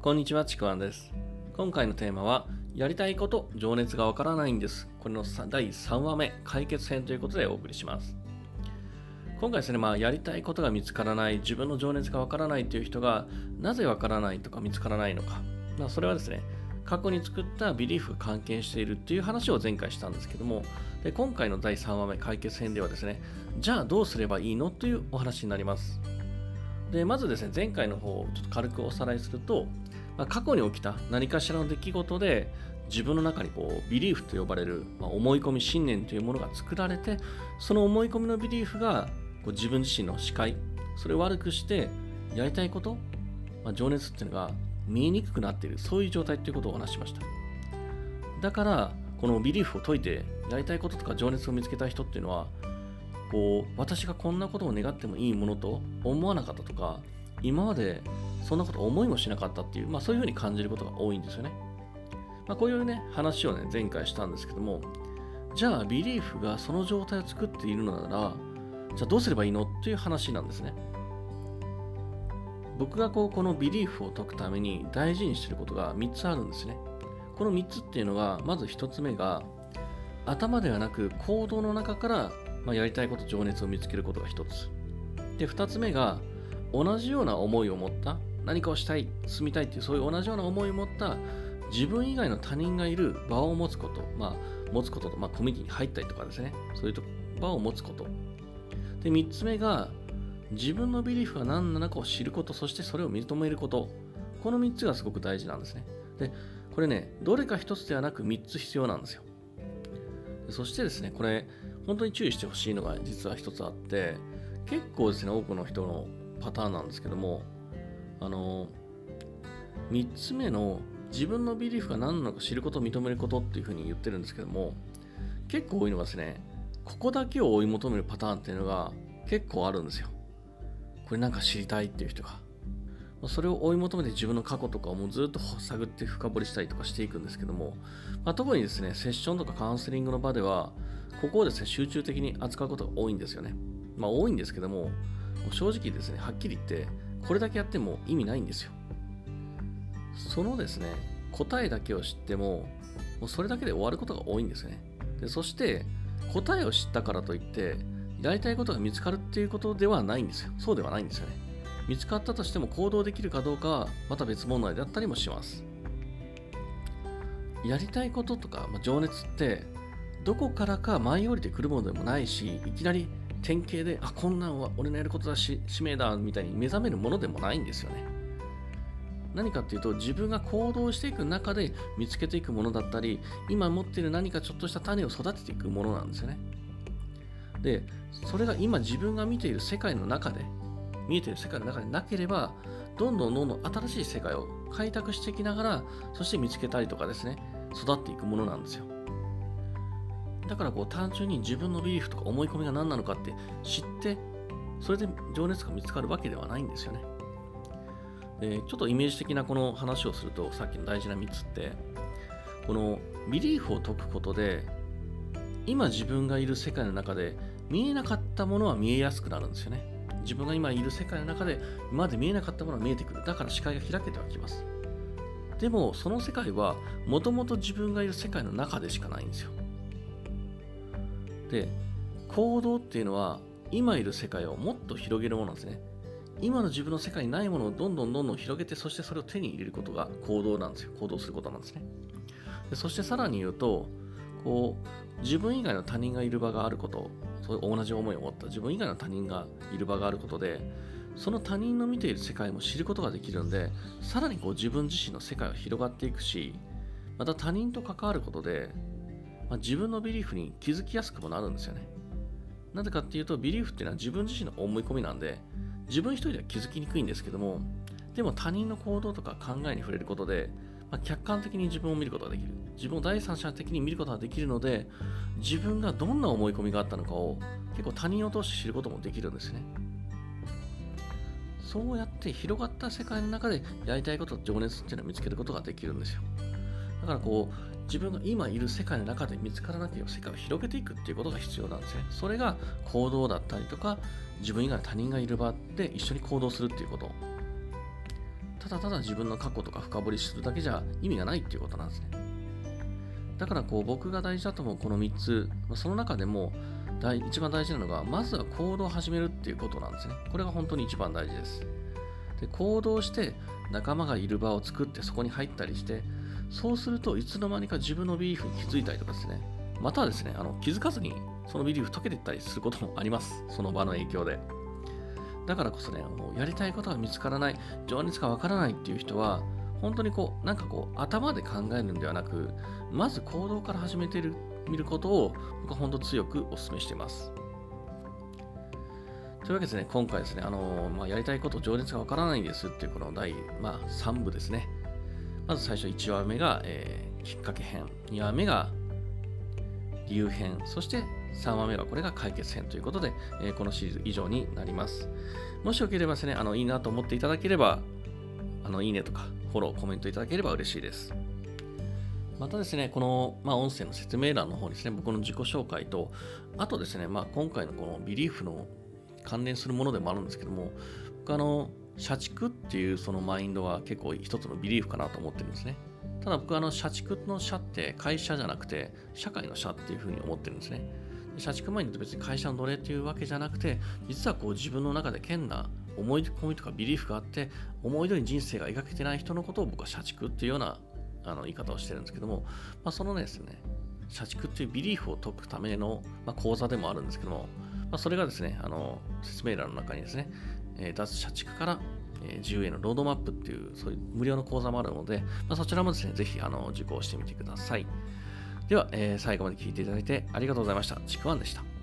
こんにちは、ちくわんです。今回のテーマは、やりたいこと、情熱がわからないんです。これの第3話目、解決編ということでお送りします。今回ですね、まあ、やりたいことが見つからない、自分の情熱がわからないという人が、なぜわからないとか見つからないのか。まあ、それはですね、過去に作ったビリーフが関係しているという話を前回したんですけども、で今回の第3話目、解決編ではですね、じゃあどうすればいいのというお話になります。でまずですね前回の方をちょっと軽くおさらいすると、まあ、過去に起きた何かしらの出来事で自分の中にこうビリーフと呼ばれる、まあ、思い込み信念というものが作られてその思い込みのビリーフがこう自分自身の視界それを悪くしてやりたいこと、まあ、情熱っていうのが見えにくくなっているそういう状態ということをお話しました。だからこのビリーフを解いてやりたいこととか情熱を見つけた人っていうのはこう私がこんなことを願ってもいいものと思わなかったとか今までそんなこと思いもしなかったっていう、まあ、そういうふうに感じることが多いんですよね、まあ、こういうね話をね前回したんですけどもじゃあビリーフがその状態を作っているのならじゃあどうすればいいのっていう話なんですね。僕がこうこのビリーフを解くために大事にしていることが3つあるんですね。この3つっていうのがまず1つ目が頭ではなく行動の中からまあ、やりたいこと、情熱を見つけることが一つ。で、二つ目が、同じような思いを持った、何かをしたい、進みたいっていう、そういう同じような思いを持った、自分以外の他人がいる場を持つこと、まあ、持つことと、まあ、コミュニティに入ったりとかですね、そういう場を持つこと。で、三つ目が、自分のビリーフが何なのかを知ること、そしてそれを認めること。この三つがすごく大事なんですね。で、これね、どれか一つではなく三つ必要なんですよ。そしてですね、これ、本当に注意してほしいのが実は一つあって結構ですね多くの人のパターンなんですけどもあの3つ目の自分のビリーフが何なのか知ることを認めることっていうふうに言ってるんですけども結構多いのがですねここだけを追い求めるパターンっていうのが結構あるんですよこれなんか知りたいっていう人がそれを追い求めて自分の過去とかをもうずっと探って深掘りしたりとかしていくんですけども、まあ、特にですねセッションとかカウンセリングの場ではここをですね、集中的に扱うことが多いんですよね。まあ多いんですけども、正直ですね、はっきり言って、これだけやっても意味ないんですよ。そのですね、答えだけを知っても、もうそれだけで終わることが多いんですね。でそして、答えを知ったからといって、やりたいことが見つかるっていうことではないんですよ。そうではないんですよね。見つかったとしても行動できるかどうかはまた別問題だったりもします。やりたいこととか、まあ、情熱ってどこからか舞い降りてくるものでもないし、いきなり典型で、あ、こんなんは俺のやることだし、使命だ、みたいに目覚めるものでもないんですよね。何かっていうと、自分が行動していく中で見つけていくものだったり、今持っている何かちょっとした種を育てていくものなんですよね。で、それが今自分が見ている世界の中で、見えている世界の中でなければ、どんどんどんどん新しい世界を開拓していきながら、そして見つけたりとかですね、育っていくものなんですよ。だからこう単純に自分のビリーフとか思い込みが何なのかって知って、それで情熱が見つかるわけではないんですよね。でちょっとイメージ的なこの話をすると、さっきの大事な3つって、このビリーフを解くことで、今自分がいる世界の中で見えなかったものは見えやすくなるんですよね。自分が今いる世界の中で今まで見えなかったものが見えてくる。だから視界が開けてはきます。でも、その世界はもともと自分がいる世界の中でしかないんですよ。で行動っていうのは今いる世界をもっと広げるものなんですね。今の自分の世界にないものをどんどんどんどん広げてそしてそれを手に入れることが行動なんですよ。行動することなんですね。でそしてさらに言うとこう自分以外の他人がいる場があることそういう同じ思いを持った自分以外の他人がいる場があることでその他人の見ている世界も知ることができるんでさらにこう自分自身の世界は広がっていくしまた他人と関わることでまあ、自分のビリーフに気づきやすくもなるんですよね。なぜかっていうと、ビリーフっていうのは自分自身の思い込みなんで、自分一人では気づきにくいんですけども、でも他人の行動とか考えに触れることで、まあ、客観的に自分を見ることができる。自分を第三者的に見ることができるので、自分がどんな思い込みがあったのかを結構他人を通して知ることもできるんですね。そうやって広がった世界の中でやりたいこと、情熱っていうのを見つけることができるんですよ。だからこう、自分が今いる世界の中で見つからなければ世界を広げていくっていうことが必要なんですね。それが行動だったりとか、自分以外の他人がいる場で一緒に行動するっていうこと。ただただ自分の過去とか深掘りするだけじゃ意味がないっていうことなんですね。だからこう僕が大事だと思うこの3つ、その中でも一番大事なのが、まずは行動を始めるっていうことなんですね。これが本当に一番大事です。で行動して仲間がいる場を作ってそこに入ったりして、そうするといつの間にか自分のビリーフに気づいたりとかですね、またはですね、あの気づかずにそのビリーフ溶けていったりすることもあります。その場の影響で。だからこそね、もうやりたいことが見つからない、情熱がわからないっていう人は、本当にこう、なんかこう、頭で考えるんではなく、まず行動から始めてみることを、僕は本当強くお勧めしています。というわけですね、今回ですね、あのまあ、やりたいこと、情熱がわからないですっていうこの第、まあ、3部ですね。まず最初1話目が、えー、きっかけ編、2話目が理由編、そして3話目がこれが解決編ということで、えー、このシリーズ以上になります。もしよければですね、あのいいなと思っていただければ、あのいいねとかフォロー、コメントいただければ嬉しいです。またですね、この、まあ、音声の説明欄の方にですね、僕の自己紹介と、あとですね、まあ、今回のこのビリーフの関連するものでもあるんですけども、僕あの、社畜っていうそのマインドは結構一つのビリーフかなと思ってるんですね。ただ僕あの、社畜の社って会社じゃなくて、社会の社っていうふうに思ってるんですね。社畜マインドって別に会社の奴隷っていうわけじゃなくて、実はこう自分の中で変な思い込みとかビリーフがあって、思い通りに人生が描けてない人のことを僕は社畜っていうようなあの言い方をしてるんですけども、まあ、そのですね、社畜っていうビリーフを解くための、まあ、講座でもあるんですけども、まあ、それがですね、あの説明欄の中にですね、えー、脱社畜から自由へのロードマップっていう、そういう無料の講座もあるので、まあ、そちらもですね、ぜひあの受講してみてください。では、えー、最後まで聞いていただいてありがとうございました。ちくわんでした。